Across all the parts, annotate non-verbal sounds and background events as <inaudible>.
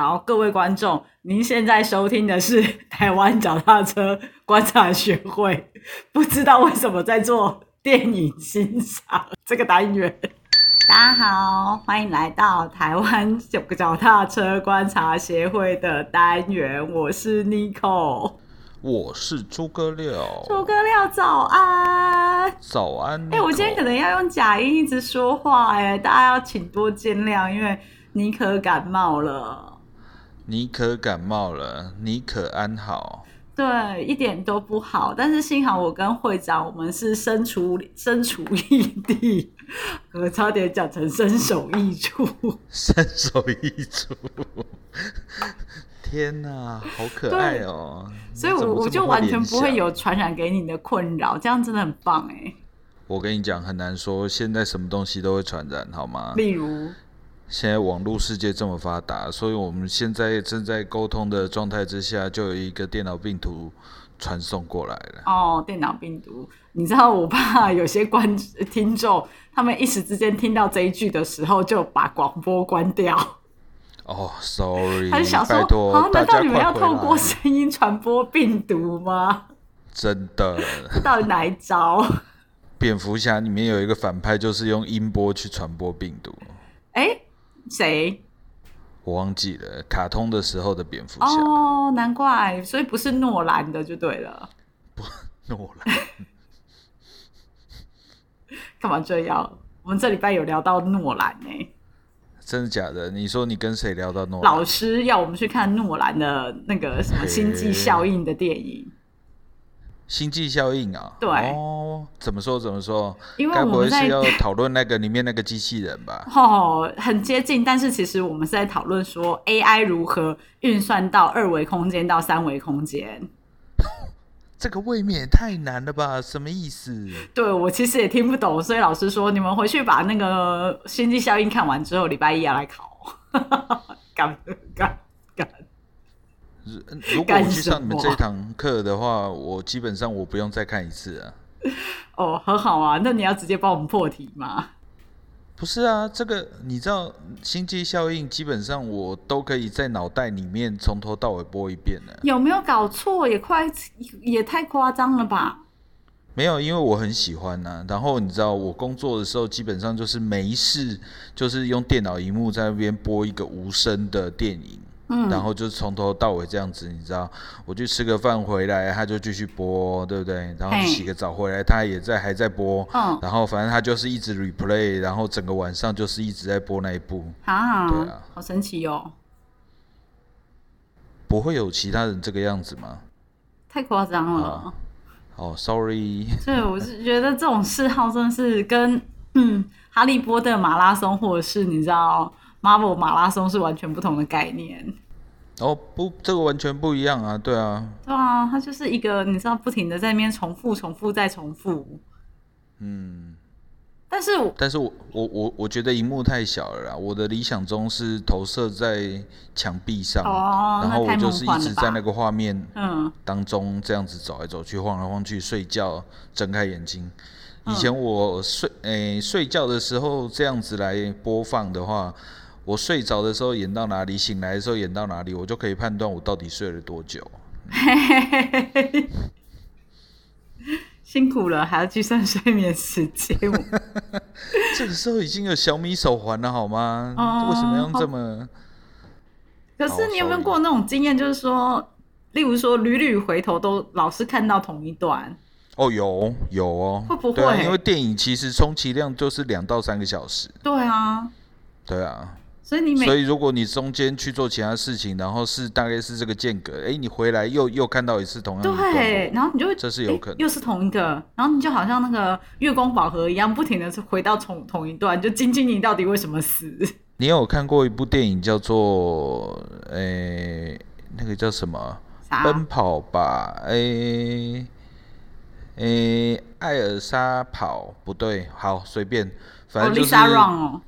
好，各位观众，您现在收听的是台湾脚踏车观察学会，不知道为什么在做电影欣赏这个单元。大家好，欢迎来到台湾脚脚踏车观察协会的单元，我是 Nico。我是诸葛亮，诸葛亮早安。早安。哎、我今天可能要用假音一直说话、哎，大家要请多见谅，因为妮可感冒了。你可感冒了，你可安好。对，一点都不好。但是幸好我跟会长，我们是身处身处异地，我差点讲成身首异处。身首异处。<laughs> 天哪，好可爱哦！所以我我就完全不会有传染给你的困扰，这样真的很棒哎。我跟你讲，很难说，现在什么东西都会传染，好吗？例如，现在网络世界这么发达，所以我们现在正在沟通的状态之下，就有一个电脑病毒传送过来了。哦，电脑病毒，你知道我怕有些观听众，他们一时之间听到这一句的时候，就把广播关掉。<laughs> 哦，sorry，<laughs> 他就想说，拜托啊，大家难道你们要透过声音传播病毒吗？真的，<laughs> 到底哪一招？蝙蝠侠里面有一个反派，就是用音波去传播病毒。哎，谁？我忘记了，卡通的时候的蝙蝠侠，哦，难怪，所以不是诺兰的就对了。不诺兰。<laughs> 干嘛这样？我们这礼拜有聊到诺兰呢、真的假的？你说你跟谁聊到诺兰？老师要我们去看诺兰的那个什么《星际效应》的电影，星际效应啊？对哦，怎么说怎么说？因为该我们是要讨论那个里面那个机器人吧？<laughs> 哦，很接近，但是其实我们是在讨论说 AI 如何运算到二维空间到三维空间。<laughs> 这个未免也太难了吧？什么意思？对我其实也听不懂，所以老师说你们回去把那个《星际效应》看完之后，礼拜一要来考。干 <laughs> 干干！如果我去上你们这一堂课的话，我基本上我不用再看一次啊。哦，很好啊，那你要直接帮我们破题吗？<laughs> 不是啊，这个你知道星际效应，基本上我都可以在脑袋里面从头到尾播一遍的。有没有搞错？也快也太夸张了吧？没有，因为我很喜欢呐、然后你知道，我工作的时候基本上就是没事，就是用电脑荧幕在那边播一个无声的电影，嗯，然后就是从头到尾这样子，你知道，我去吃个饭回来，他就继续播，对不对？然后洗个澡回来，他也在还在播，嗯。然后反正他就是一直 replay，然后整个晚上就是一直在播那一部，啊，对啊。好神奇哦，不会有其他人这个样子吗？太夸张了。啊。哦，sorry，对，我是觉得这种嗜好真的是跟嗯哈利波特马拉松或者是你知道 Marvel 马拉松是完全不同的概念。哦不，这个完全不一样啊，对啊，对啊，它就是一个你知道不停的在那边重复、重复再重复。嗯。但是我但是我我我我觉得荧幕太小了啦，我的理想中是投射在墙壁上，哦，然后我就是一？直在那个画面嗯，当中这样子走来走去、晃来晃去、睡觉、睁开眼睛。嗯以前我睡诶、睡觉的时候这样子来播放的话，我睡着的时候演到哪里，醒来的时候演到哪里，我就可以判断我到底睡了多久。辛苦了，还要计算睡眠时间。<laughs> 这个时候已经有小米手环了，好吗？哦为什么要用这么？可是你有没有过那种经验，就是说，例如说屡屡回头都老是看到同一段？哦，有有哦，会不会因为电影其实充其量就是两到三个小时，对啊，对啊，所以你每所以如果你中间去做其他事情，然后是大概是这个间隔，哎，你回来又又看到一次同样的段对，然后你就会这是有可能诶又是同一个，然后你就好像那个月光宝盒一样，不停的回到同同一段，就晶晶你到底为什么死？<laughs> 你有看过一部电影叫做诶那个叫什么？奔跑吧，诶诶，艾尔莎跑不对，好随便，反哦正就是、哦，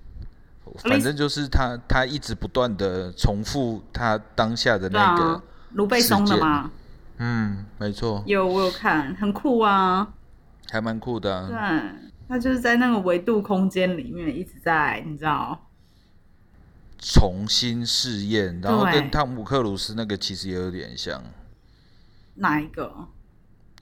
反正就是他他一直不断的重复他当下的那个，啊，卢贝松的嘛，嗯，没错，有我有看，很酷啊。还蛮酷的、对啊。，他就是在那个维度空间里面一直在，你知道，重新试验，然后跟汤姆克鲁斯那个其实也有点像。哪一个？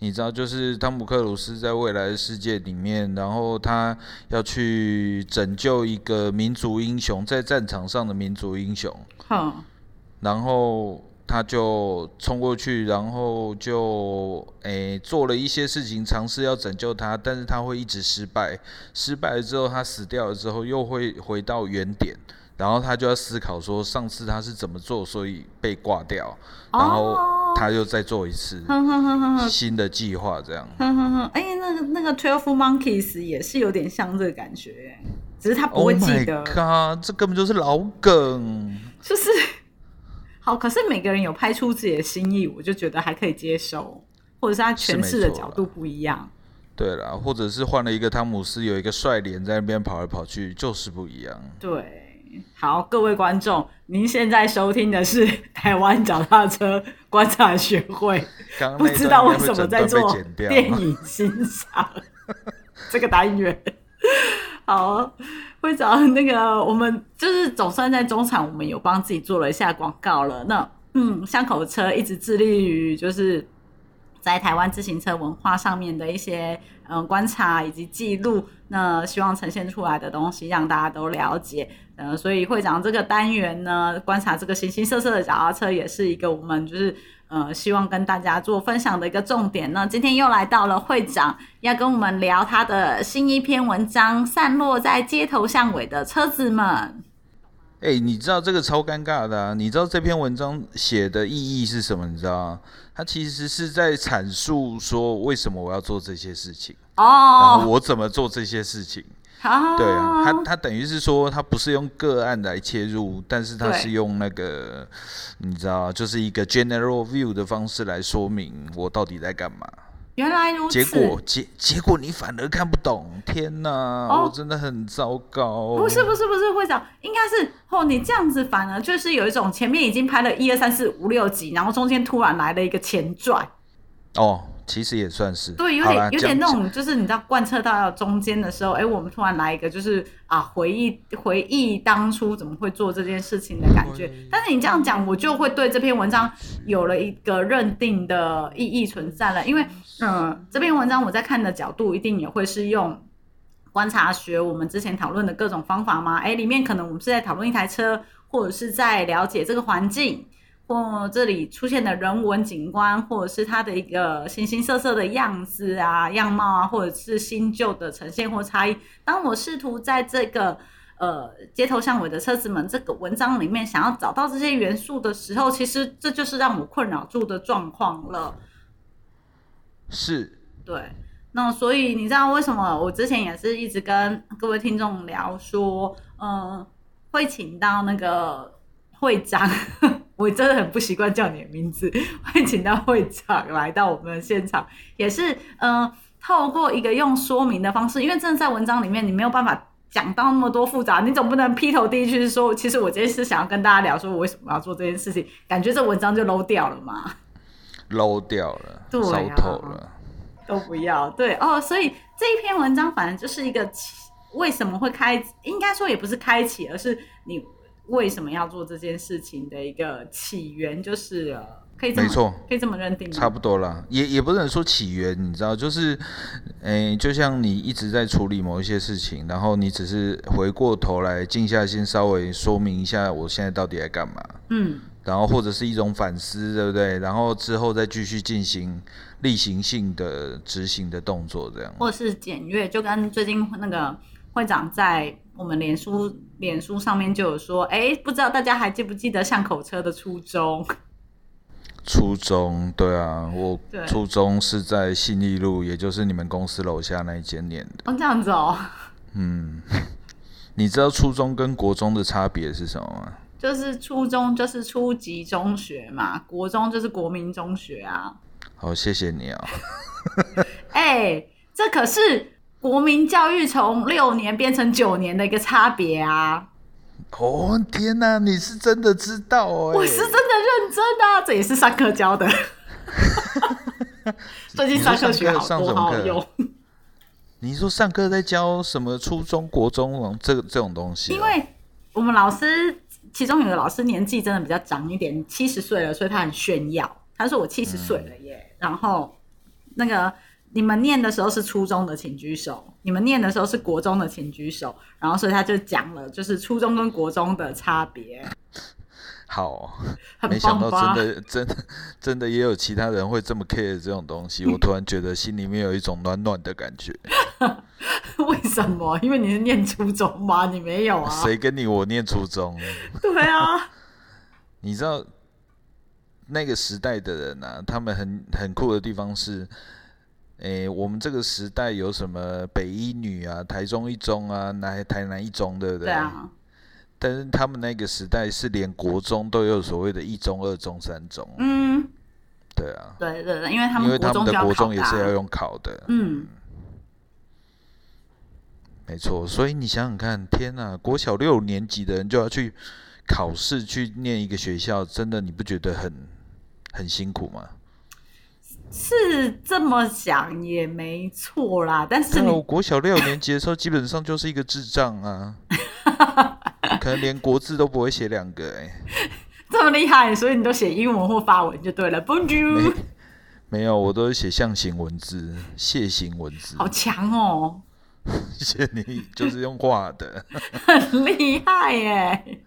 你知道，就是汤姆克鲁斯在未来的世界里面，然后他要去拯救一个民族英雄，在战场上的民族英雄，好，然后他就冲过去，然后就诶、做了一些事情，尝试要拯救他，但是他会一直失败，失败了之后他死掉了之后又会回到原点，然后他就要思考说上次他是怎么做，所以被挂掉，然后哦他又再做一次哼哼哼哼哼新的计划，这样。哼哼哼，哎、那个那个 Twelve Monkeys 也是有点像这个感觉，只是他不 Oh 会记 my 得 god！这根本就是老梗。就是好。可是每个人有拍出自己的心意，我就觉得还可以接受，或者是他诠释的角度不一样。对啦，或者是换了一个汤姆斯，有一个帅脸在那边跑来跑去，就是不一样。对。好，各位观众，您现在收听的是台湾脚踏车观察学会，刚刚不知道为什么在做电影欣赏这个单元。好，会长，那个我们就是总算在中场，我们有帮自己做了一下广告了。那嗯，巷口车一直致力于就是在台湾自行车文化上面的一些嗯观察以及记录，那希望呈现出来的东西让大家都了解。呃，所以会长这个单元呢，观察这个形形色色的脚踏车，也是一个我们就是呃希望跟大家做分享的一个重点。那今天又来到了会长要跟我们聊他的新一篇文章《散落在街头巷尾的车子们》。哎、你知道这个超尴尬的啊！你知道这篇文章写的意义是什么？你知道吗？它其实是在阐述说为什么我要做这些事情，然后哦，我怎么做这些事情。好，对啊，他他等于是说，他不是用个案来切入，但是他是用那个，你知道，就是一个 general view 的方式来说明我到底在干嘛。原来如此。结果结结果你反而看不懂，天哪，哦我真的很糟糕。不是不是不是会长，应该是哦，你这样子反而就是有一种前面已经拍了一二三四五六集，然后中间突然来了一个前传，哦，其实也算是对，有点有点那种，就是你知道贯彻到中间的时候，哎，我们突然来一个就是啊回忆回忆当初怎么会做这件事情的感觉。但是你这样讲，我就会对这篇文章有了一个认定的意义存在了，因为嗯、呃这篇文章我在看的角度一定也会是用。观察学我们之前讨论的各种方法吗？哎，里面可能我们是在讨论一台车，或者是在了解这个环境，或这里出现的人文景观，或者是它的一个形形色色的样子啊、样貌啊，或者是新旧的呈现或差异。当我试图在这个呃街头巷尾的车子们这个文章里面想要找到这些元素的时候，其实这就是让我困扰住的状况了。是对，那所以你知道为什么我之前也是一直跟各位听众聊说，嗯、会请到那个会长，我真的很不习惯叫你的名字，欢迎请到会长来到我们的现场，也是嗯、呃透过一个用说明的方式，因为真的在文章里面你没有办法。讲到那么多复杂，你总不能劈头第一句是说，其实我今天是想要跟大家聊，说我为什么要做这件事情，感觉这文章就 low 掉了嘛。low 掉了，对啊糟透了。都不要。对哦，所以这一篇文章反正就是一个为什么会开，应该说也不是开启，而是你为什么要做这件事情的一个起源，就是了可以这么没错可以这么认定吗？差不多啦，也也不能说起源，你知道，就是，诶、就像你一直在处理某一些事情，然后你只是回过头来静下心，稍微说明一下我现在到底在干嘛，嗯，然后或者是一种反思，对不对？然后之后再继续进行例行性的执行的动作，这样。或是检阅，就跟最近那个会长在我们脸书脸书上面就有说，哎，不知道大家还记不记得巷口车的初衷？初中，对啊，我初中是在信义路，也就是你们公司楼下那一间念的。哦，这样子哦，嗯，<laughs> 你知道初中跟国中的差别是什么吗？就是初中就是初级中学嘛，国中就是国民中学啊。好，谢谢你啊。<laughs> 哎、这可是国民教育从六年变成九年的一个差别啊！哦天哪，你是真的知道哦、我是真的认真的啊、这也是上课教的。<laughs> 最近上课学好多，好好用。你说上课在教什么初中、国中这个这种东西、哦？因为我们老师其中有个老师年纪真的比较长一点，七十岁了，所以他很炫耀。他说我七十岁了耶，然后那个你们念的时候是初中的，请举手；你们念的时候是国中的，请举手。然后所以他就讲了，就是初中跟国中的差别。好，很没想到真的真的真的也有其他人会这么 care 这种东西，<laughs> 我突然觉得心里面有一种暖暖的感觉。<laughs> 为什么？因为你是念初中吗？你没有啊？谁跟你我念初中？对啊，<laughs> 你知道那个时代的人啊，他们很很酷的地方是，诶、我们这个时代有什么北一女啊、台中一中啊、南台南一中，对不对？对啊，但是他们那个时代是连国中都有所谓的一中、二中、三中，嗯，对啊，对对对，因为他们因为他们的国中也是要用考的，嗯，没错。所以你想想看，天呐，国小六年级的人就要去考试去念一个学校，真的你不觉得很很辛苦吗？是这么想也没错啦。但是我国小六年级的时候，基本上就是一个智障啊，<laughs> 可能连国字都不会写两个哎、这么厉害，所以你都写英文或法文就对了。Bonjour，没有，我都是写象形文字、楔形文字，好强哦，<laughs> 谢谢你，就是用画的。<laughs> 很厉害耶。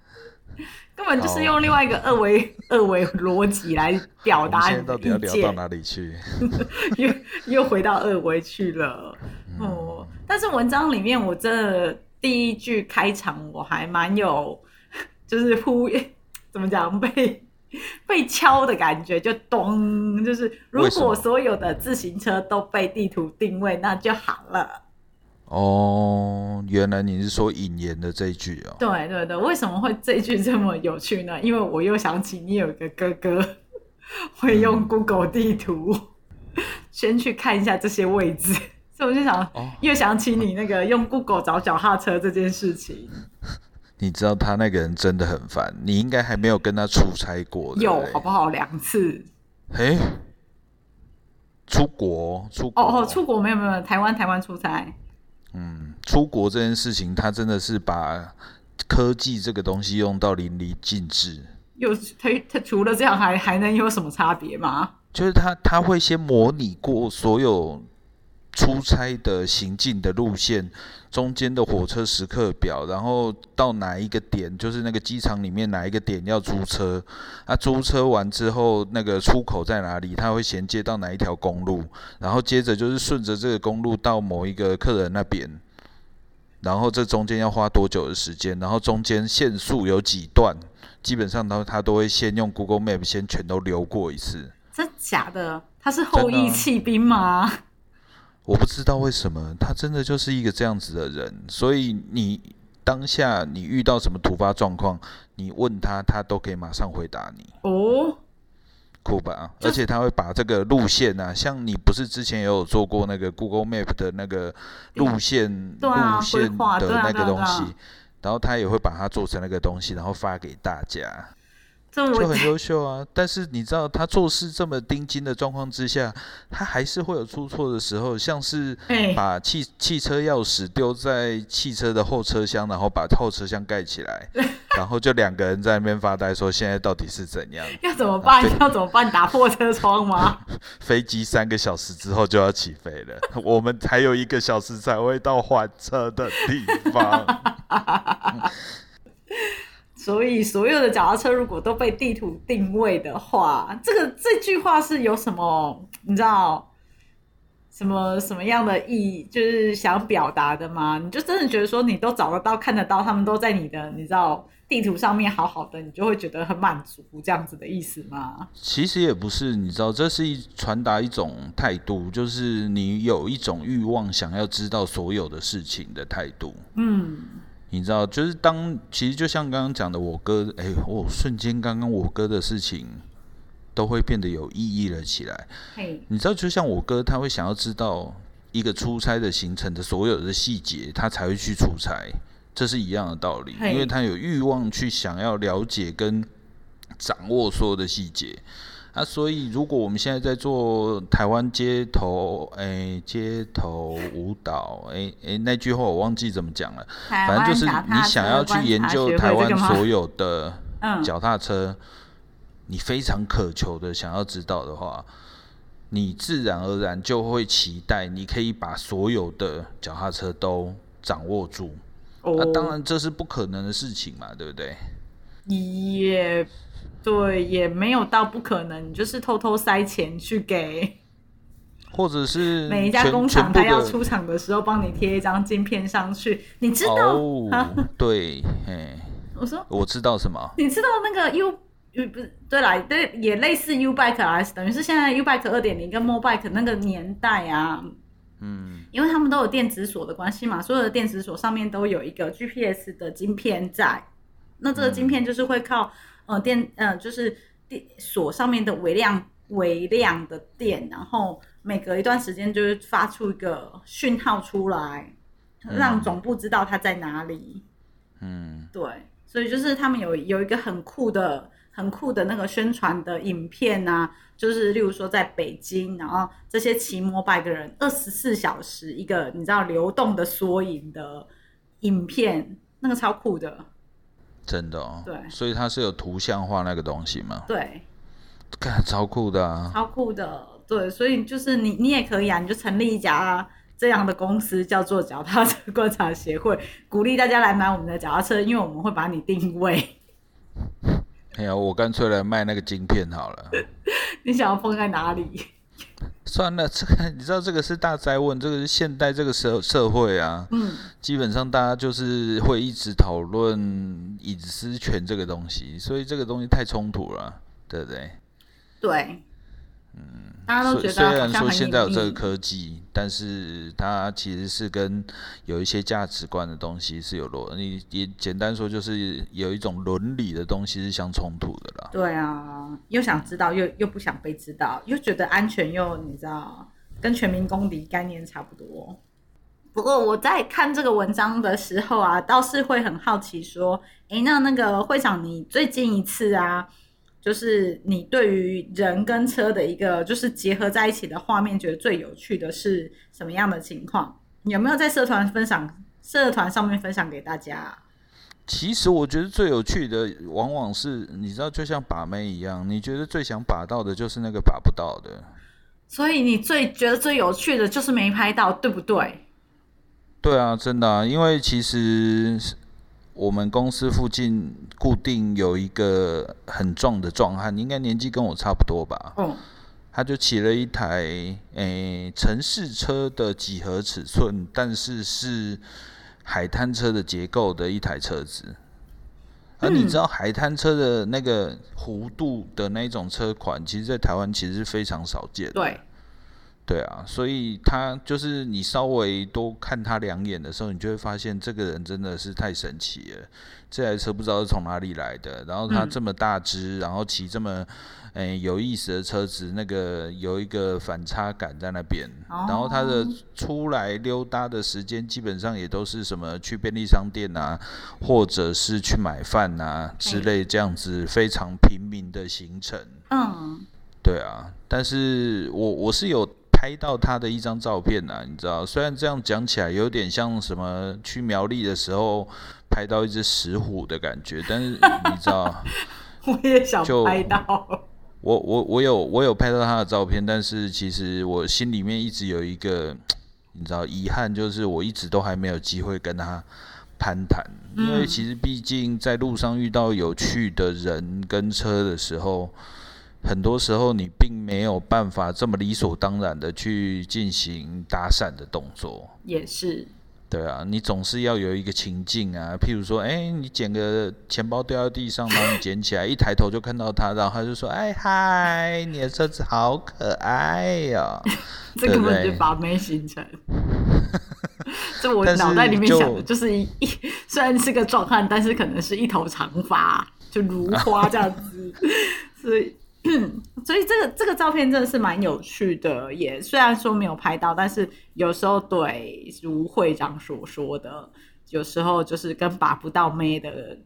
根本就是用另外一个二维二维逻辑来表达现在到底要聊到哪里去？<laughs> 又又回到二维去了。嗯哦，但是文章里面我真的第一句开场我还蛮有，就是呼 <laughs> 怎么讲被被敲的感觉，就咚，就是如果所有的自行车都被地图定位，那就好了。哦，原来你是说引言的这一句哦。对对对，为什么会这一句这么有趣呢？因为我又想起你有一个哥哥会嗯用 Google 地图、先去看一下这些位置，所以我就想、哦又想起你那个用 Google 找脚踏车这件事情。<laughs> 你知道他那个人真的很烦，你应该还没有跟他出差过，有好不好？两次嘿，出国，出国，哦哦，出国没有没有，台湾台湾出差，嗯，出国这件事情，他真的是把科技这个东西用到淋漓尽致。有他他除了这样还还能有什么差别吗？就是他他会先模拟过所有出差的行进的路线，中间的火车时刻表，然后到哪一个点，就是那个机场里面哪一个点要租车，啊，租车完之后那个出口在哪里，它会衔接到哪一条公路，然后接着就是顺着这个公路到某一个客人那边。然后这中间要花多久的时间？然后中间限速有几段？基本上他他都会先用 Google Map 先全都溜过一次。真假的？他是后羿弃兵吗？我不知道为什么，他真的就是一个这样子的人，所以你当下你遇到什么突发状况，你问他，他都可以马上回答你，哦，酷吧？而且他会把这个路线啊，像你不是之前也有做过那个 Google Map 的那个路线、啊路线的那个东西，然后他也会把它做成那个东西，然后发给大家。就很优秀啊。但是你知道，他做事这么盯紧的状况之下，他还是会有出错的时候，像是哎把汽汽车钥匙丢在汽车的后车厢，然后把后车厢盖起来，<laughs> 然后就两个人在那边发呆，说现在到底是怎样？要怎么办？要怎么办？打破车窗吗？<laughs> 飞机三个小时之后就要起飞了，<laughs> 我们还有一个小时才会到还车的地方。所以所有的脚踏车如果都被地图定位的话，这个这句话是有什么你知道什么什么样的意，就是想表达的吗？你就真的觉得说你都找得到、看得到，他们都在你的你知道地图上面好好的，你就会觉得很满足这样子的意思吗？其实也不是，你知道，这是一传达一种态度，就是你有一种欲望想要知道所有的事情的态度。嗯，你知道，就是当其实就像刚刚讲的，我哥，哎、我瞬间刚刚我哥的事情都会变得有意义了起来。嘿，你知道，就像我哥，他会想要知道一个出差的行程的所有的细节，他才会去出差，这是一样的道理，因为他有欲望去想要了解跟掌握所有的细节。啊，所以如果我们现在在做台湾街头，哎，街头舞蹈，哎哎，那句话我忘记怎么讲了，反正就是你想要去研究台湾所有的 <laughs> 脚踏车，你非常渴求的想要知道的话，你自然而然就会期待你可以把所有的脚踏车都掌握住。那当然这是不可能的事情嘛，对不对？也。对，也没有到不可能，你就是偷偷塞钱去给，<laughs> 或者是每一家工厂他要出厂的时候帮你贴一张镜片上去，你知道？对，哎，<laughs> 我说我知道什么？你知道那个 U U 不是对啦，对，也类似 U Bike S，等于是现在 U Bike 二点零跟 Mo Bike 那个年代啊，嗯，因为他们都有电子锁的关系嘛，所有的电子锁上面都有一个 GPS 的晶片在，那这个晶片就是会靠。呃，电呃就是电锁上面的微量微量的电，然后每隔一段时间就是发出一个讯号出来，让总部知道它在哪里。嗯，对，所以就是他们有有一个很酷的、很酷的那个宣传的影片啊，就是例如说在北京，然后这些骑摩拜的人二十四小时一个你知道流动的缩影的影片，那个超酷的。真的哦，对，所以它是有图像化那个东西吗？对，看超酷的啊，超酷的，对，所以就是你你也可以啊，你就成立一家这样的公司，叫做脚踏车观察协会，鼓励大家来买我们的脚踏车，因为我们会把你定位。<laughs> 没有，我干脆来卖那个晶片好了。<laughs> 你想要放在哪里？算了，这个 <laughs> 你知道，这个是大灾问，这个是现代这个社社会啊，嗯，基本上大家就是会一直讨论隐私权这个东西，所以这个东西太冲突了，对不对？对。嗯，大家都觉得虽然说现在有这个科技，但是它其实是跟有一些价值观的东西是有落，你也简单说就是有一种伦理的东西是相冲突的啦。对啊，又想知道，又又不想被知道，又觉得安全，又你知道，跟全民公敌概念差不多。不过我在看这个文章的时候啊，倒是会很好奇，说，哎，那那个会长，你最近一次啊？就是你对于人跟车的一个就是结合在一起的画面，觉得最有趣的是什么样的情况？有没有在社团分享？社团上面分享给大家？其实我觉得最有趣的，往往是你知道，就像把妹一样，你觉得最想把到的，就是那个把不到的。所以你最觉得最有趣的就是没拍到，对不对？对啊，真的啊，因为其实。我们公司附近固定有一个很壮的壮汉，应该年纪跟我差不多吧。嗯，他就骑了一台诶城市车的几何尺寸，但是是海滩车的结构的一台车子。而你知道海滩车的那个弧度的那种车款，其实，在台湾其实是非常少见。对。对啊，所以他就是你稍微多看他两眼的时候，你就会发现这个人真的是太神奇了。这台车不知道是从哪里来的，然后他这么大只，然后骑这么诶有意思的车子，那个有一个反差感在那边。然后他的出来溜达的时间，基本上也都是什么去便利商店啊，或者是去买饭啊之类这样子非常平民的行程。嗯，对啊，但是我我是有。拍到他的一张照片呐，你知道，虽然这样讲起来有点像什么去苗栗的时候拍到一只石虎的感觉，但是你知道，<laughs> 我也想拍到。我我我有我有拍到他的照片，但是其实我心里面一直有一个 <tsk> 你知道遗憾，就是我一直都还没有机会跟他攀谈，因为其实毕竟在路上遇到有趣的人跟车的时候。很多时候，你并没有办法这么理所当然的去进行搭讪的动作。也是。对啊，你总是要有一个情境啊，譬如说，哎，你捡个钱包掉在地上，然后你捡起来，一抬头就看到他，然后他就说，哎嗨，你的车子好可爱呀。<laughs> 这根本就把妹形成。<laughs> 这我脑袋里面想的就是一，虽然是个壮汉，但是可能是一头长发，就如花这样子，<laughs> 所以。<clears throat> 所以这个这个照片真的是蛮有趣的，也虽然说没有拍到，但是有时候对如会长所说的，有时候就是跟把不到妹的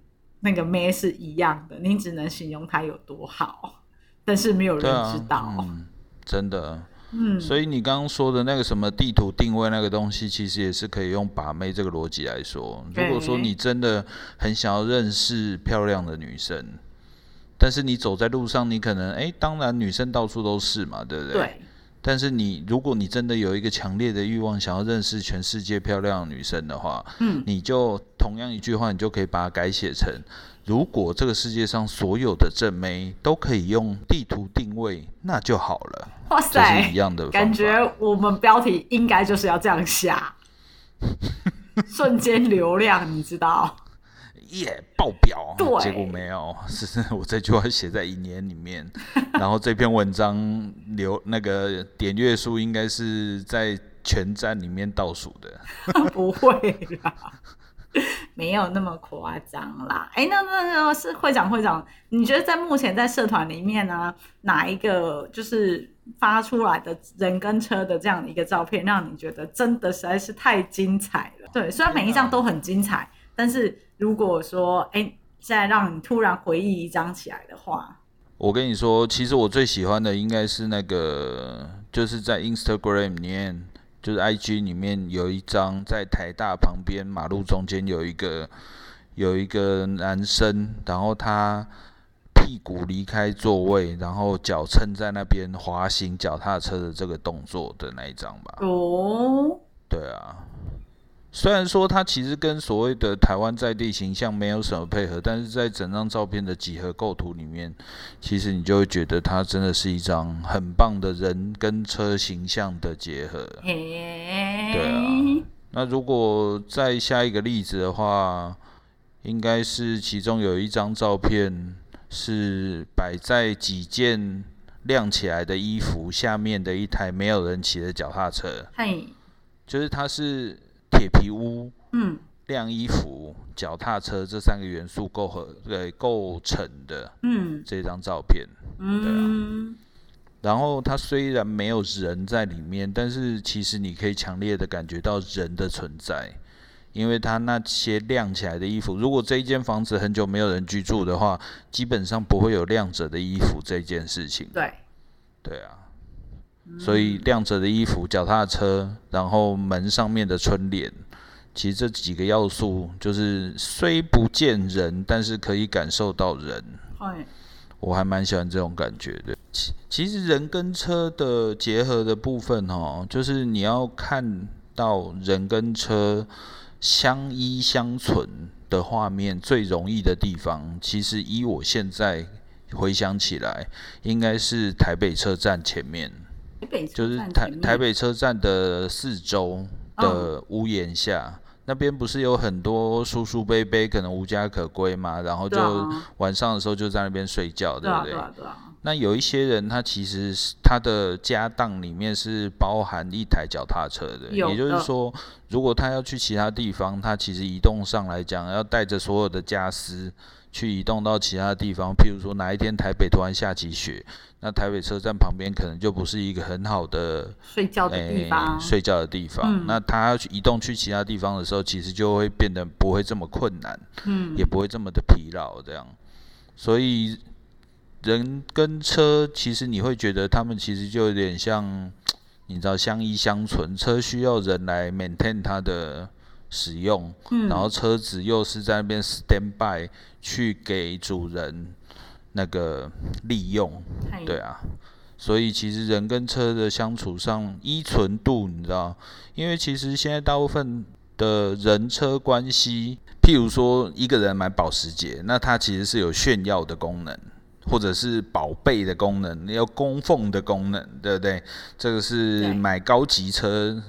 那个妹是一样的，你只能形容她有多好。但是没有人知道。嗯，真的。嗯，所以你刚刚说的那个什么地图定位那个东西，其实也是可以用把妹这个逻辑来说。如果说你真的很想要认识漂亮的女生，但是你走在路上，你可能哎，当然女生到处都是嘛，对不对？。对，但是你如果你真的有一个强烈的欲望，想要认识全世界漂亮的女生的话，嗯，你就同样一句话，你就可以把它改写成：如果这个世界上所有的正妹都可以用地图定位，那就好了。哇塞一，样的感觉我们标题应该就是要这样下，<laughs> 瞬间流量，你知道？耶爆表，对结果没有，<laughs> 是我这句话写在一年里面，<laughs> 然后这篇文章留那个点阅数应该是在全站里面倒数的。<laughs> 不会啦，没有那么夸张啦。哎、那那那是会长会长，你觉得在目前在社团里面呢、哪一个就是发出来的人跟车的这样的一个照片，让你觉得真的实在是太精彩了？对，虽然每一张都很精彩，但是如果说哎、现在让你突然回忆一张起来的话，我跟你说，其实我最喜欢的应该是那个，就是在 Instagram 里面，就是 IG 里面有一张在台大旁边马路中间有一个有一个男生，然后他屁股离开座位，然后脚撑在那边滑行脚踏车的这个动作的那一张吧。哦，对啊，虽然说它其实跟所谓的台湾在地形象没有什么配合，但是在整张照片的几何构图里面，其实你就会觉得它真的是一张很棒的人跟车形象的结合。嘿，对啊那如果再下一个例子的话，应该是其中有一张照片是摆在几件晾起来的衣服下面的一台没有人骑的脚踏车。嘿，就是它是铁皮屋、嗯。晾衣服、脚踏车这三个元素构合对构成的嗯。这张照片。嗯，然后它虽然没有人在里面，但是其实你可以强烈的感觉到人的存在，因为它那些晾起来的衣服，如果这一间房子很久没有人居住的话，基本上不会有晾着的衣服这件事情。对，对啊，所以亮着的衣服、脚踏车，然后门上面的春联，其实这几个要素就是虽不见人，但是可以感受到人。嘿，我还蛮喜欢这种感觉的。其其实人跟车的结合的部分哦，就是你要看到人跟车相依相存的画面最容易的地方，其实依我现在回想起来，应该是台北车站前面。就是台台北车站的四周嗯。的屋檐下，那边不是有很多叔叔伯伯可能无家可归嘛，然后就啊。晚上的时候就在那边睡觉，对不对？那有一些人，他其实是他的家当里面是包含一台脚踏车的，有也就是说，如果他要去其他地方，他其实移动上来讲，要带着所有的家私去移动到其他地方。譬如说哪一天台北突然下起雪，那台北车站旁边可能就不是一个很好的睡觉的地方，睡觉的地方。嗯那他要去移动去其他地方的时候，其实就会变得不会这么困难。嗯，也不会这么的疲劳，这样。所以人跟车，其实你会觉得他们其实就有点像，你知道相依相存。车需要人来 maintain 它的使用，嗯然后车子又是在那边 stand by 去给主人那个利用，对啊。所以其实人跟车的相处上依存度，你知道，因为其实现在大部分的人车关系，譬如说一个人买保时捷，那它其实是有炫耀的功能，或者是宝贝的功能，要供奉的功能，对不对？这个是买高级车，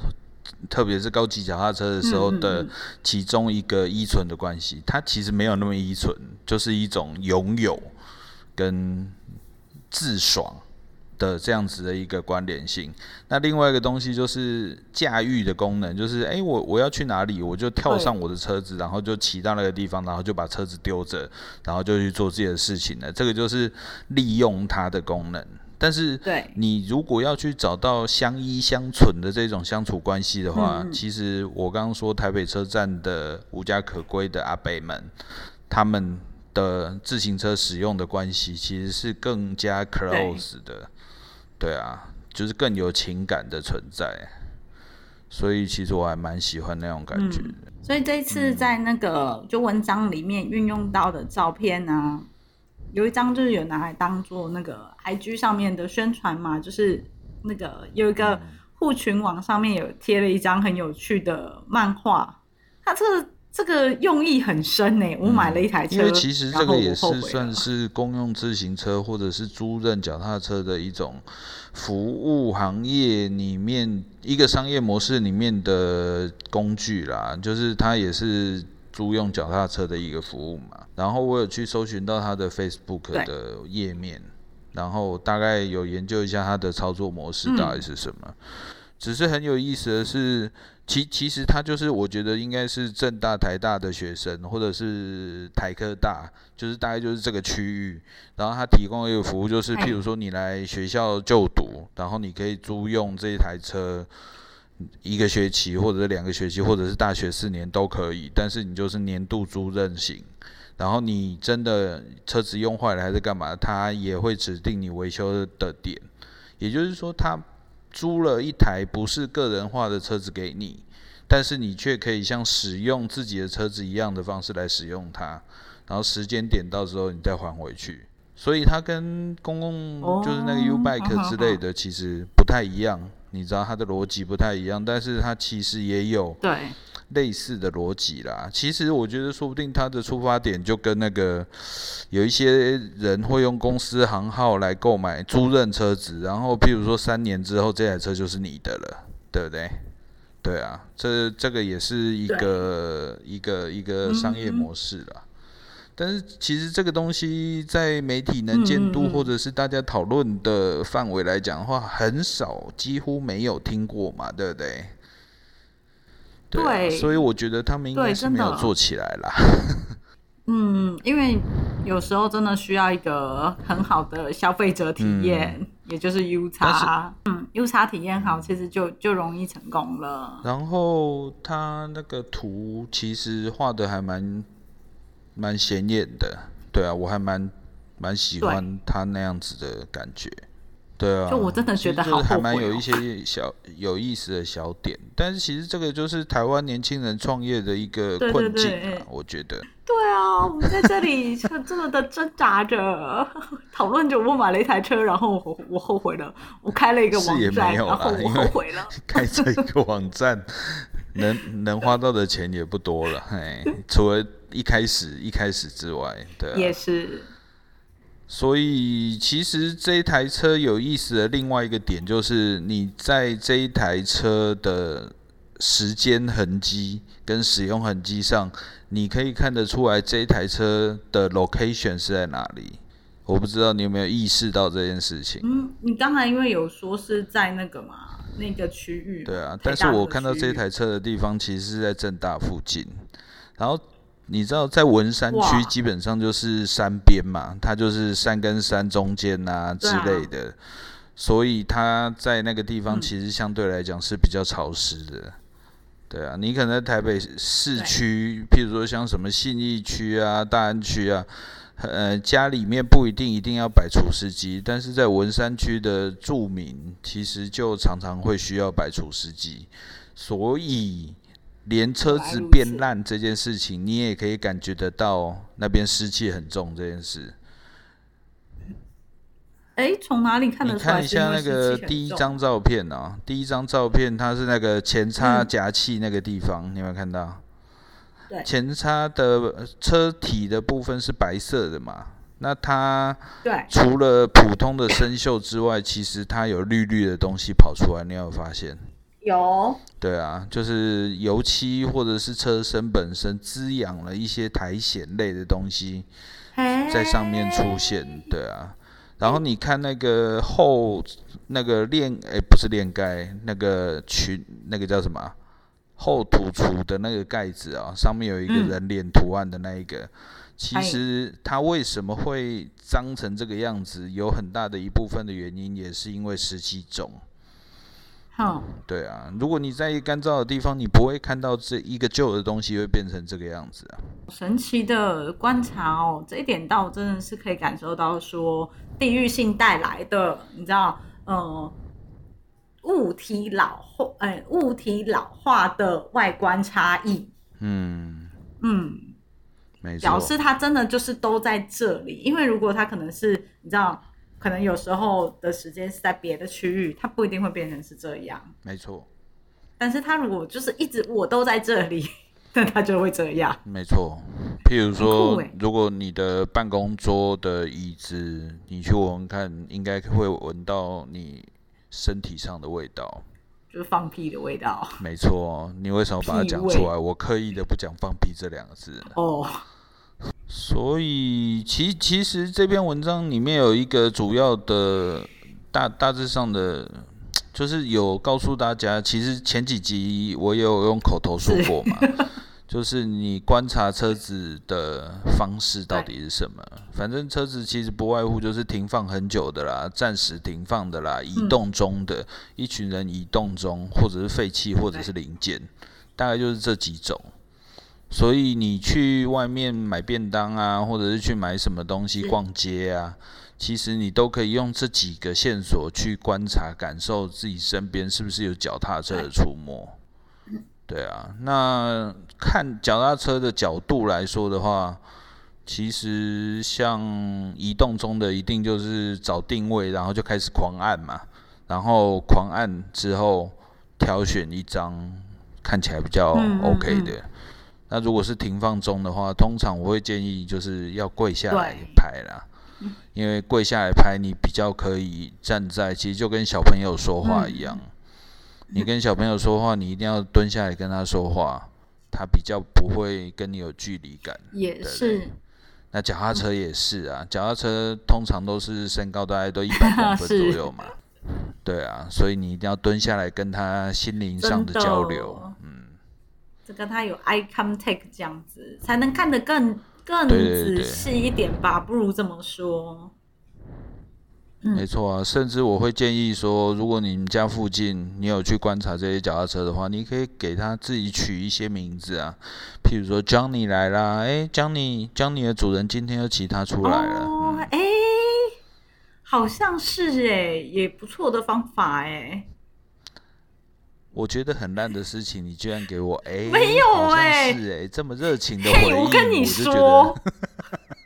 特别是高级脚踏车的时候的嗯其中一个依存的关系。它其实没有那么依存，就是一种拥有跟自爽。的这样子的一个关联性，那另外一个东西就是驾驭的功能，就是诶，我我要去哪里，我就跳上我的车子，然后就骑到那个地方，然后就把车子丢着，然后就去做自己的事情了。这个就是利用它的功能。但是对，你如果要去找到相依相存的这种相处关系的话，其实我刚刚说台北车站的无家可归的阿北们，他们的自行车使用的关系，其实是更加 close 的，对啊，就是更有情感的存在。所以其实我还蛮喜欢那种感觉的。所以这次在那个就文章里面运用到的照片呢，有一张就是有拿来当做那个 IG 上面的宣传嘛，就是那个有一个互群网上面有贴了一张很有趣的漫画，它这个。这个用意很深呢，我买了一台车，因为其实这个也是算是公用自行车或者是租赁脚踏车的一种服务行业里面一个商业模式里面的工具啦，就是它也是租用脚踏车的一个服务嘛。然后我有去搜寻到它的 Facebook 的页面，然后大概有研究一下它的操作模式到底是什么。只是很有意思的是。其其实他就是，我觉得应该是正大、台大的学生，或者是台科大，就是大概就是这个区域。然后他提供一个服务，就是譬如说你来学校就读，然后你可以租用这一台车一个学期，或者是两个学期，或者是大学四年都可以。但是你就是年度租任型，然后你真的车子用坏了还是干嘛，他也会指定你维修的点。也就是说，他。租了一台不是个人化的车子给你，但是你却可以像使用自己的车子一样的方式来使用它，然后时间点到时候你再还回去。所以它跟公共就是那个 U Bike 之类的其实不太一样，你知道它的逻辑不太一样，但是它其实也有对。类似的逻辑啦，其实我觉得说不定它的出发点就跟那个有一些人会用公司行号来购买租赁车子，然后譬如说三年之后这台车就是你的了，对不对？对啊，这这个也是一个一个一个商业模式啦。但是其实这个东西在媒体能监督或者是大家讨论的范围来讲的话，很少，几乎没有听过嘛，对不对？对，所以我觉得他们应该是没有做起来啦。<laughs> 嗯，因为有时候真的需要一个很好的消费者体验，也就是 U 叉。嗯，U 叉体验好，其实就就容易成功了。然后他那个图其实画的还蛮蛮显眼的，对啊，我还蛮蛮喜欢他那样子的感觉。对啊，就我真的觉得好还蛮有一些小有意思的小点，但是其实这个就是台湾年轻人创业的一个困境啊，我觉得。对啊，我们在这里 <laughs> 这么的挣扎着，讨论着我买了一台车，然后我我后悔了，我开了一个网站，然后我后悔了。<laughs> 开这一个网站，能能花到的钱也不多了，哎，除了一开始一开始之外，对，也是。所以，其实这一台车有意思的另外一个点，就是你在这一台车的时间痕迹跟使用痕迹上，你可以看得出来这一台车的 location 是在哪里。我不知道你有没有意识到这件事情。嗯，你刚才因为有说是在那个嘛，那个区域。对啊，但是我看到这台车的地方，其实是在正大附近，然后。你知道，在文山区基本上就是山边嘛，它就是山跟山中间啊之类的，所以它在那个地方其实相对来讲是比较潮湿的。对啊，你可能在台北市区，譬如说像什么信义区啊、大安区啊，呃，家里面不一定一定要摆除湿机，但是在文山区的住民其实就常常会需要摆除湿机，所以。连车子变烂这件事情，你也可以感觉得到那边湿气很重这件事。哎，从哪里看得出来？你看一下那个第一张照片啊，第一张照片它是那个前叉夹气那个地方，你有没有看到？对，前叉的车体的部分是白色的嘛？那它对，除了普通的生锈之外，其实它有绿绿的东西跑出来，你有发现？有，对啊，就是油漆或者是车身本身滋养了一些苔藓类的东西在上面出现，对啊。然后你看那个后那个链，哎，不是链盖，那个裙，那个叫什么？后土厨的那个盖子啊，上面有一个人脸图案的那一个，其实它为什么会脏成这个样子？有很大的一部分的原因也是因为湿气重。哼，对啊，如果你在一个干燥的地方，你不会看到这一个旧的东西会变成这个样子啊。神奇的观察哦，这一点倒真的是可以感受到说地域性带来的，你知道，呃，物体老化，哎、物体老化的外观差异，嗯，嗯，没错表，示它真的就是都在这里。因为如果它可能是你知道，可能有时候的时间是在别的区域，它不一定会变成是这样。没错，但是它如果就是一直我都在这里，<laughs> 那它就会这样。没错。譬如说欸，如果你的办公桌的椅子，你去闻闻看，应该会闻到你身体上的味道。就是放屁的味道没错，你为什么把它讲出来？我刻意的不讲“放屁”这两个字。哦，所以，其其实这篇文章里面有一个主要的大大致上的，就是有告诉大家，其实前几集我也有用口头说过嘛，<laughs> 就是你观察车子的方式到底是什么。反正车子其实不外乎就是停放很久的啦，暂时停放的啦，移动中的，一群人移动中，或者是废弃，或者是零件，大概就是这几种。所以你去外面买便当啊，或者是去买什么东西逛街啊，其实你都可以用这几个线索去观察、感受自己身边是不是有脚踏车的触摸。对啊，那看脚踏车的角度来说的话，其实像移动中的一定就是找定位，然后就开始狂按嘛，然后狂按之后挑选一张看起来比较嗯嗯 OK 嗯的。那如果是停放中的话，通常我会建议就是要跪下来拍啦，因为跪下来拍你比较可以站在，其实就跟小朋友说话一样。你跟小朋友说话，你一定要蹲下来跟他说话，他比较不会跟你有距离感。对也是，那脚踏车也是啊，脚踏车通常都是身高大概都一百公分 <laughs> 左右嘛。对啊，所以你一定要蹲下来跟他心灵上的交流。嗯，这跟他有 eye contact 这样子，才能看得更更仔细一点吧，不如这么说。嗯没错啊，甚至我会建议说，如果你们家附近你有去观察这些脚踏车的话，你可以给它自己取一些名字啊，譬如说 Johnny 来啦，哎 j o h n n y Johnny 的主人今天又骑它出来了，哦，嗯，哎、好像是哎，也不错的方法哎。我觉得很烂的事情，你居然给我诶，没有好像欸是诶，这么热情的回，应，我跟你说得，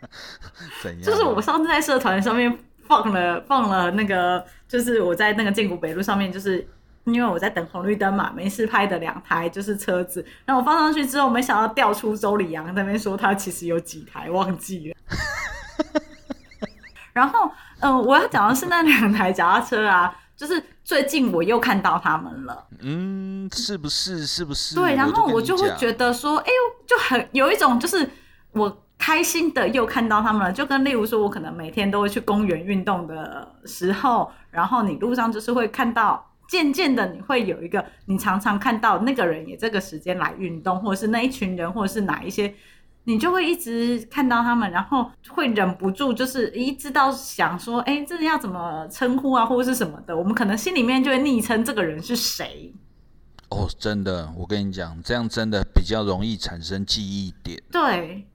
<laughs> 怎样？就是我上次在社团上面放了放了那个，就是我在那个建国北路上面，就是因为我在等红绿灯嘛，没事拍的两台就是车子，然后我放上去之后，没想到调出周礼阳那边说他其实有几台忘记了。<laughs> 然后，嗯、我要讲的是那两台脚踏车啊，就是最近我又看到他们了。嗯，是不是？是不是？对，然后我就会。觉得说，哎呦，就很有一种就是我开心的又看到他们了，就跟例如说，我可能每天都会去公园运动的时候，然后你路上就是会看到。渐渐的，你会有一个你常常看到那个人也这个时间来运动，或者是那一群人，或者是哪一些，你就会一直看到他们，然后会忍不住就是一知道想说，哎，这要怎么称呼啊，或者是什么的，我们可能心里面就会昵称这个人是谁。哦，真的，我跟你讲，这样真的比较容易产生记忆点。对，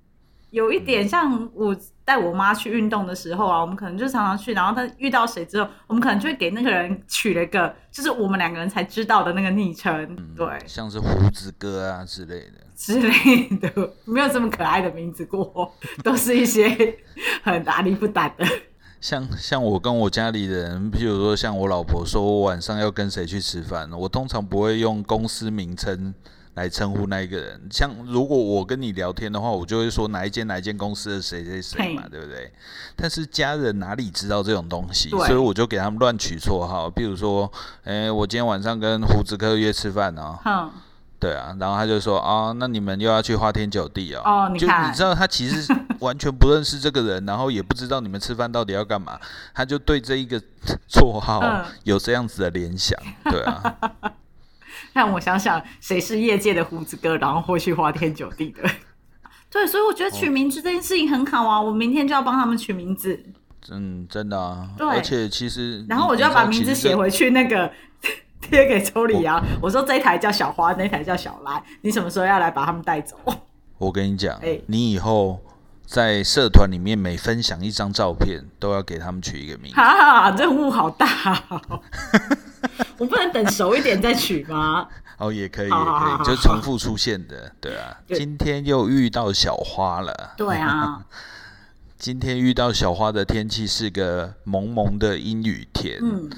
有一点像我带我妈去运动的时候啊，我们可能就常常去，然后她遇到谁之后，我们可能就会给那个人取了一个，就是我们两个人才知道的那个昵称，对像是胡子哥啊之类的。之类的，没有这么可爱的名字过，都是一些很打理不打的。<laughs> 像像我跟我家里人，譬如说像我老婆说我晚上要跟谁去吃饭，我通常不会用公司名称来称呼那一个人。像如果我跟你聊天的话，我就会说哪一间哪一间公司的谁谁谁嘛，对不对？但是家人哪里知道这种东西，所以我就给他们乱取绰号，比如说，哎，我今天晚上跟胡子哥约吃饭哦。嗯，对啊，然后他就说啊，那你们又要去花天酒地哦。就哦你知道他其实 <laughs> 完全不认识这个人，然后也不知道你们吃饭到底要干嘛，他就对这一个绰号嗯有这样子的联想。对啊，让我想想，谁是业界的胡子哥，然后会去花天酒地的？<laughs> 对，所以我觉得取名字这件事情很好啊，我明天就要帮他们取名字。嗯，真的啊。对而且其实，然后我就要把名字写回。去那个贴给周礼阳，我说这一台叫小花，那台叫小蓝，你什么时候要来把他们带走？<laughs> 我跟你讲哎，你以后在社团里面每分享一张照片，都要给他们取一个名字。哈，任务好大、哦，<laughs> 我不能等熟一点再取吗？<laughs> 哦，也可以，也可以，就是重复出现的，对啊。对今天又遇到小花了。对啊，<laughs> 今天遇到小花的天气是个蒙蒙的阴雨天。嗯，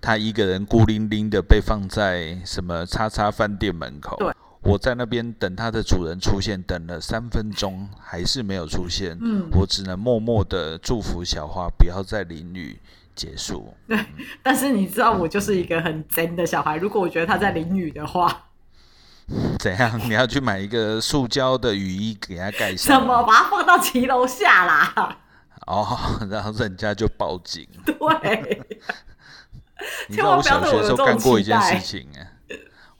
他一个人孤零零的被放在什么叉叉饭店门口。对，我在那边等它的主人出现，等了三分钟还是没有出现。嗯我只能默默的祝福小花不要再淋雨结束。对但是你知道我就是一个很真的小孩，如果我觉得他在淋雨的话，怎样？你要去买一个塑胶的雨衣给他盖怎上？么把它放到骑楼下啦？哦，然后人家就报警。<laughs> 对，你知道我小学的时候干过一件事情哎、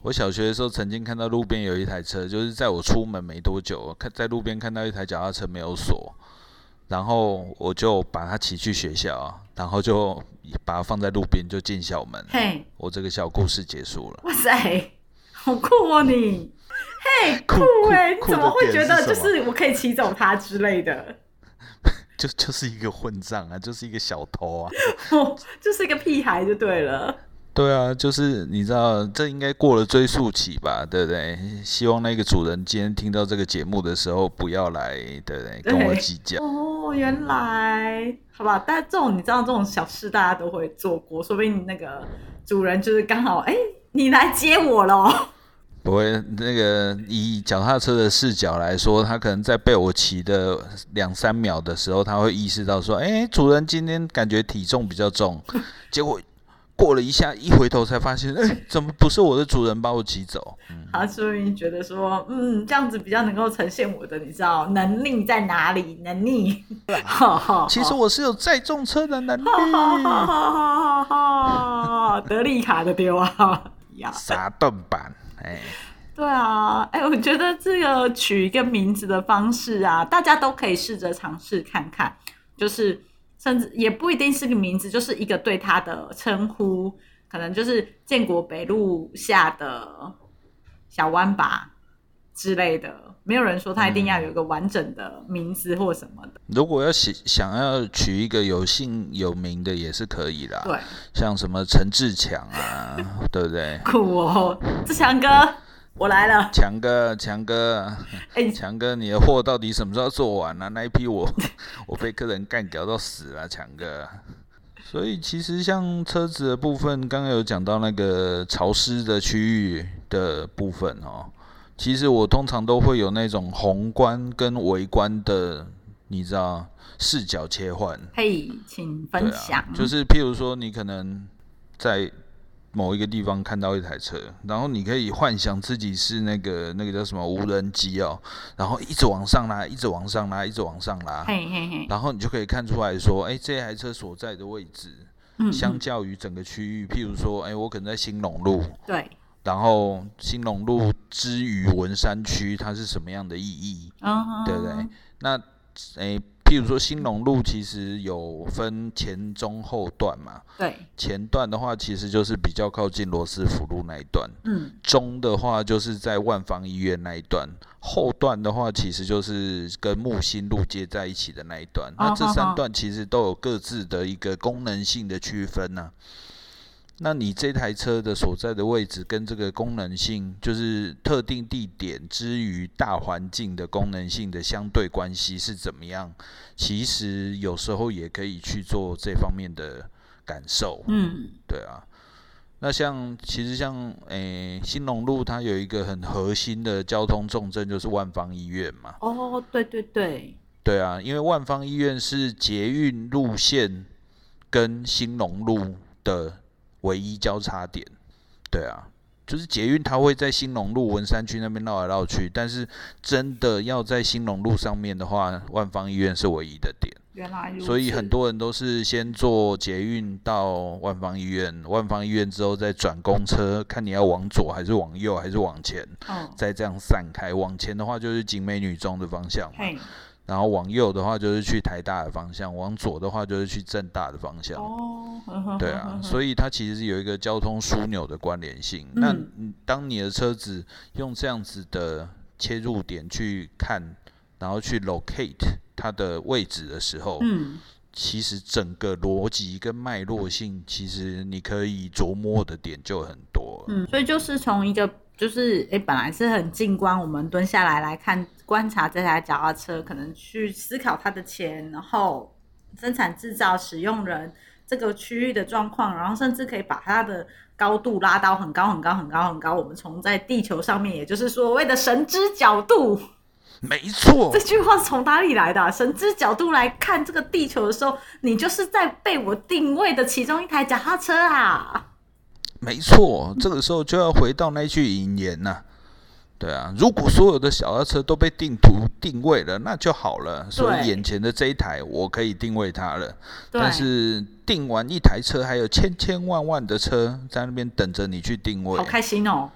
我小学的时候曾经看到路边有一台车，就是在我出门没多久，看在路边看到一台脚踏车没有锁，然后我就把它骑去学校，然后就把它放在路边就进校门。嘿，我这个小故事结束了。哇塞，好酷哦你！嘿，<laughs> 酷酷哎、酷你怎么会觉得就是我可以骑走它之类的？<laughs> 就 <laughs> 就是一个混账啊，就是一个小偷啊。哦，就是一个屁孩就对了。对啊，就是你知道，这应该过了追溯期吧，对不对？希望那个主人今天听到这个节目的时候，不要来，对不对？跟我计较。<laughs> 哦，原来好吧，但这种你知道这种小事大家都会做过，说不定那个主人就是刚好哎、你来接我了。<laughs> 不会，那个以脚踏车的视角来说，他可能在被我骑的两三秒的时候，他会意识到说：“哎、主人今天感觉体重比较重。<laughs> ”结果过了一下，一回头才发现，哎、怎么不是我的主人把我骑走？他说明觉得说，嗯，这样子比较能够呈现我的，你知道能力在哪里？能力，哈哈其实我是有载重车的能力。哈哈哈哈哈哈，德利卡的丢啊呀！啥盾版，哎、对啊，哎，我觉得这个取一个名字的方式啊，大家都可以试着尝试看看，就是甚至也不一定是个名字，就是一个对他的称呼，可能就是建国北路下的小湾吧之类的。没有人说他一定要有一个完整的名字或什么的。如果要想想要取一个有姓有名的，也是可以啦。对，像什么陈志强啊，对不对？<laughs> 酷哦，志强哥，我来了。强哥，强哥，哎，强哥，你的货到底什么时候做完啊？那一批我 <laughs> 我被客人干掉到死了，强哥。所以其实像车子的部分，刚刚有讲到那个潮湿的区域的部分哦。其实我通常都会有那种宏观跟微观的，你知道视角切换。嘿，请分享。啊，就是譬如说，你可能在某一个地方看到一台车，然后你可以幻想自己是那个那个叫什么无人机哦，然后一直往上拉，一直往上拉，一直往上拉，嘿嘿嘿，然后你就可以看出来说，哎，这台车所在的位置，嗯，相嗯较于整个区域，譬如说，哎，我可能在兴隆路，对，然后兴隆路之于文山区，它是什么样的意义？嗯，对不对？那诶，譬如说兴隆路其实有分前中后段嘛，对，前段的话其实就是比较靠近罗斯福路那一段，嗯，中的话就是在万方医院那一段，后段的话其实就是跟木星路接在一起的那一段。那这三段其实都有各自的一个功能性的区分呢、那你这台车的所在的位置跟这个功能性，就是特定地点之于大环境的功能性的相对关系是怎么样？其实有时候也可以去做这方面的感受。嗯，对啊，那像其实像诶、新隆路它有一个很核心的交通重镇，就是万方医院嘛。哦，对对对，对啊，因为万方医院是捷运路线跟新隆路的唯一交叉点。对啊，就是捷运它会在兴隆路文山区那边绕来绕去，但是真的要在兴隆路上面的话，万方医院是唯一的点。原来如此。所以很多人都是先坐捷运到万方医院，万方医院之后再转公车，看你要往左还是往右还是往前，嗯，再这样散开。往前的话就是景美女中的方向嘛，嘿，然后往右的话就是去台大的方向，往左的话就是去正大的方向。哦，对啊，所以它其实是有一个交通枢纽的关联性。那当你的车子用这样子的切入点去看，然后去 locate 它的位置的时候，嗯，其实整个逻辑跟脉络性，其实你可以琢磨的点就很多。嗯，所以就是从一个就是诶，本来是很近观，我们蹲下来来看。观察这台脚踏车，可能去思考它的钱，然后生产制造、使用人这个区域的状况，然后甚至可以把它的高度拉到很高、很高、很高、很高。我们从在地球上面，也就是所谓的神之角度，<laughs> 没错。这句话是从哪里来的？神之角度来看这个地球的时候，你就是在被我定位的其中一台脚踏车啊。没错，这个时候就要回到那句引言呐。对啊，如果所有的小车都被定图定位了，那就好了。所以眼前的这一台，我可以定位它了。但是定完一台车，还有千千万万的车在那边等着你去定位。好开心哦！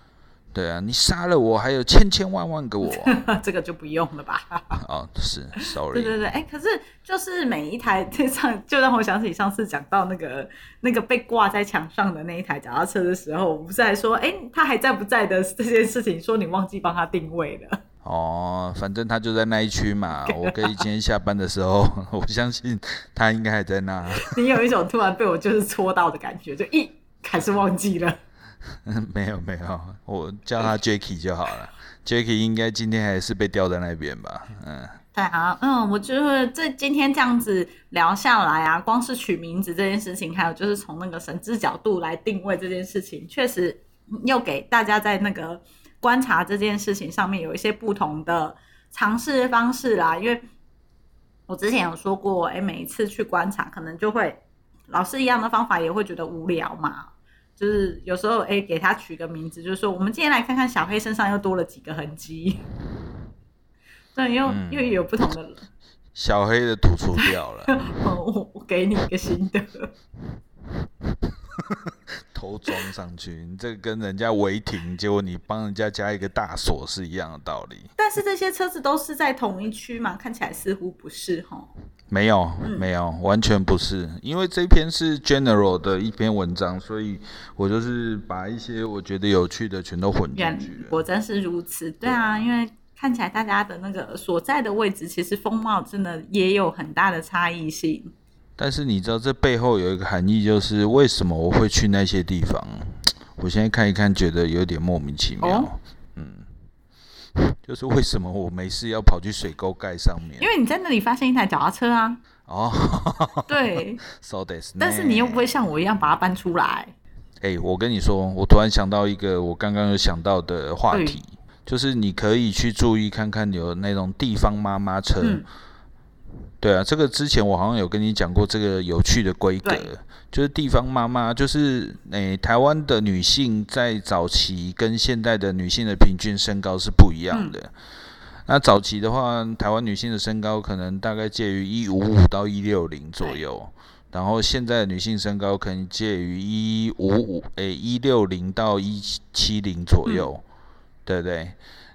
对啊，你杀了我，还有千千万万个我，<laughs> 这个就不用了吧？<laughs> 哦，是，sorry。对对对，哎，可是就是每一台这上，就让我想起上次讲到那个那个被挂在墙上的那一台脚踏车的时候，我不是还说，哎，他还在不在的这件事情，说你忘记帮他定位了。哦，反正他就在那一区嘛，<laughs> 我可以今天下班的时候，我相信他应该还在那。你有一种突然被我就是戳到的感觉，就一还是忘记了。<laughs> 没有没有，我叫他 Jacky 就好了。Jacky 应该今天还是被吊在那边吧？嗯，对啊，嗯，我觉得这今天这样子聊下来啊，光是取名字这件事情，还有就是从那个神之角度来定位这件事情，确实又给大家在那个观察这件事情上面有一些不同的尝试方式啦。因为我之前有说过，哎，每一次去观察，可能就会老是一样的方法，也会觉得无聊嘛。就是有时候哎，给他取个名字，就是说我们今天来看看小黑身上又多了几个痕迹。对，又又有不同的小黑的土除掉了。我 <laughs> 我给你一个新的。<laughs> 头装上去，你这跟人家违停，结果你帮人家加一个大锁是一样的道理。但是这些车子都是在同一区嘛，看起来似乎不是哈。没有，没有，完全不是。因为这篇是 general 的一篇文章，所以我就是把一些我觉得有趣的全都混进去。果真是如此，对啊，因为看起来大家的那个所在的位置，其实风貌真的也有很大的差异性。但是你知道这背后有一个含义，就是为什么我会去那些地方？我现在看一看，觉得有点莫名其妙。嗯，<laughs> 就是为什么我没事要跑去水沟盖上面？因为你在那里发现一台脚踏车啊。哦，<laughs> 对。<laughs> So this，但是你又不会像我一样把它搬出来。哎，我跟你说，我突然想到一个我刚刚有想到的话题，就是你可以去注意看看有那种地方妈妈车。对啊，这个之前我好像有跟你讲过这个有趣的规格，就是地方妈妈，就是诶，台湾的女性在早期跟现代的女性的平均身高是不一样的。那早期的话，台湾女性的身高可能大概介于一五五到一六零左右，然后现在的女性身高可能介于一五五诶一六零到一七零左右，对不对？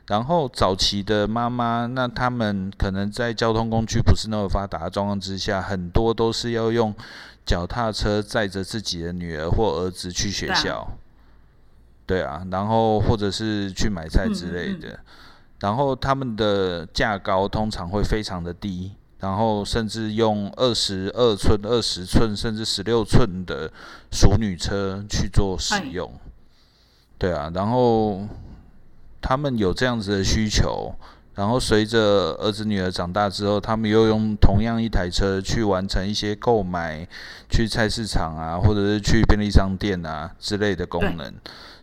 然后早期的妈妈，那他们可能在交通工具不是那么发达的状况之下，很多都是要用脚踏车载着自己的女儿或儿子去学校。对啊，然后或者是去买菜之类的。然后他们的价高通常会非常的低，然后甚至用二十二寸、二十寸甚至十六寸的熟女车去做使用。对啊，然后。他们有这样子的需求，然后随着儿子女儿长大之后，他们又用同样一台车去完成一些购买、去菜市场啊，或者是去便利商店啊之类的功能。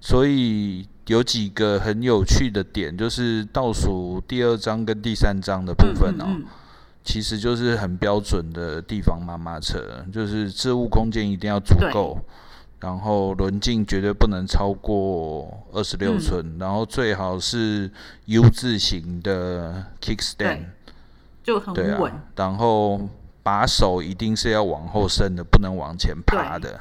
所以有几个很有趣的点，就是倒数第二章跟第三章的部分哦，其实就是很标准的地方妈妈车，就是置物空间一定要足够。然后轮径绝对不能超过二十六寸，然后最好是 U 字型的 kickstand，就很稳。然后把手一定是要往后伸的，不能往前趴的。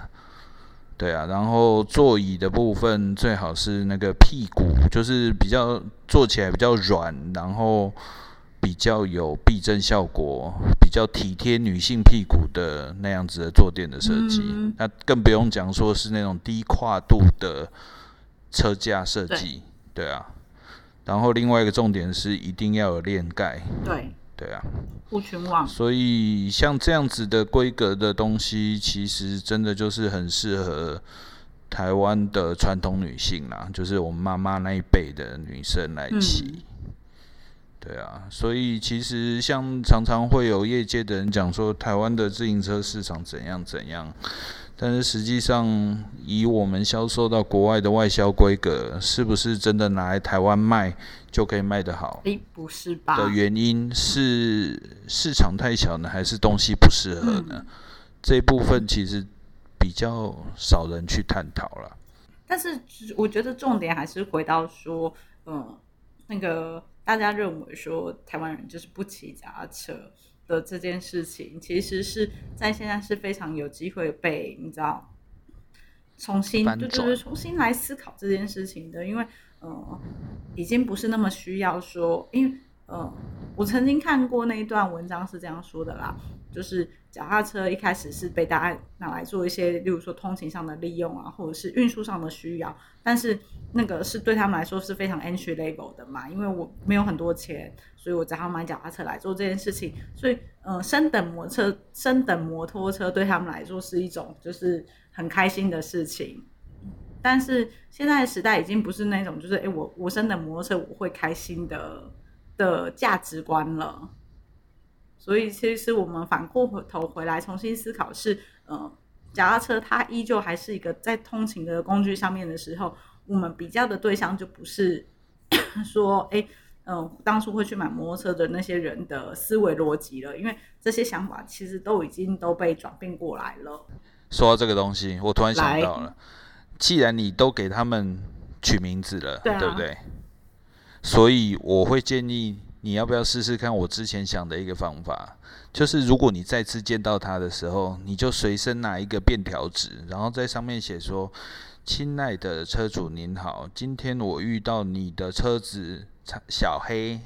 对啊，然后座椅的部分最好是那个屁股，就是比较坐起来比较软，然后比较有避震效果、比较体贴女性屁股的那样子的坐垫的设计。那更不用讲说是那种低跨度的车架设计，对啊。然后另外一个重点是一定要有链盖，对对啊，不全网。所以像这样子的规格的东西，其实真的就是很适合台湾的传统女性啦，就是我们妈妈那一辈的女生来骑。对啊，所以其实像常常会有业界的人讲说，台湾的自行车市场怎样怎样。但是实际上，以我们销售到国外的外销规格，是不是真的拿来台湾卖就可以卖得好？诶，不是吧？的原因是市场太小呢，还是东西不适合呢？这部分其实比较少人去探讨了。但是我觉得重点还是回到说，嗯，那个大家认为说台湾人就是不骑脚踏车。的这件事情，其实是在现在是非常有机会被你知道重新，对对对，重新来思考这件事情的，因为呃，已经不是那么需要说，因为呃，我曾经看过那一段文章是这样说的啦，就是脚踏车一开始是被大家拿来做一些，例如说通勤上的利用啊，或者是运输上的需要，但是那个是对他们来说是非常 entry level 的嘛，因为我没有很多钱。所以我只好买脚踏车来做这件事情。所以，嗯，升等摩托车、升等摩托车对他们来说是一种就是很开心的事情。但是现在的时代已经不是那种就是哎，我我升等摩托车我会开心的的价值观了。所以，其实我们反过头回来重新思考是，呃，脚踏车它依旧还是一个在通勤的工具上面的时候，我们比较的对象就不是 <coughs> 说哎。嗯，当初会去买摩托车的那些人的思维逻辑了，因为这些想法其实都已经都被转变过来了。说到这个东西，我突然想到了，既然你都给他们取名字了，对不对？所以我会建议你要不要试试看我之前想的一个方法，就是如果你再次见到他的时候，你就随身拿一个便条纸，然后在上面写说：“亲爱的车主您好，今天我遇到你的车子。”小黑，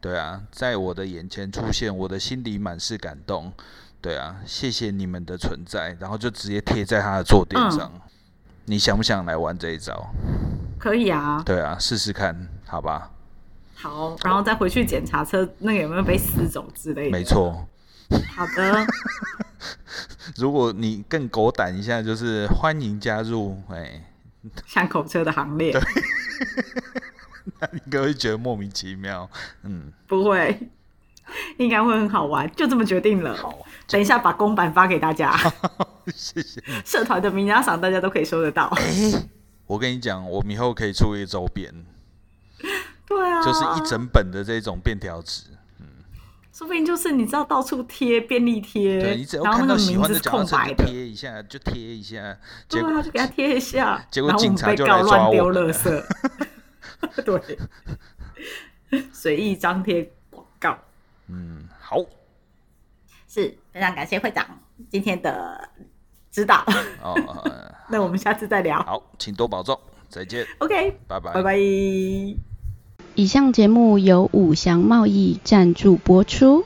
对啊，在我的眼前出现，我的心里满是感动，对啊，谢谢你们的存在，然后就直接贴在他的坐垫上。你想不想来玩这一招？可以啊。对啊，试试看，好吧。好，然后再回去检查车那个有没有被撕走之类的。没错。好的。<laughs> 如果你更狗胆一下，就是欢迎加入哎，巷口车的行列。<laughs> 应该会觉得莫名其妙，嗯，不会，应该会很好玩，就这么决定了。好，等一下把公版发给大家，<laughs> 谢谢。社团的名家赏大家都可以收得到。哎，我跟你讲，我们以后可以出一个周边，对啊，就是一整本的这种便条纸，嗯，说不定就是你知道到处贴便利贴，对你只要看到喜欢的空白的，贴一下就贴一下，结果他就给他贴一下，结果警察就来抓我垃圾。<laughs> <laughs> 对，<laughs> 随意张贴广告。嗯，好，是非常感谢会长今天的指导。哦，那我们下次再聊。好，请多保重，再见。OK，拜拜，拜拜。以上节目由五祥贸易赞助播出。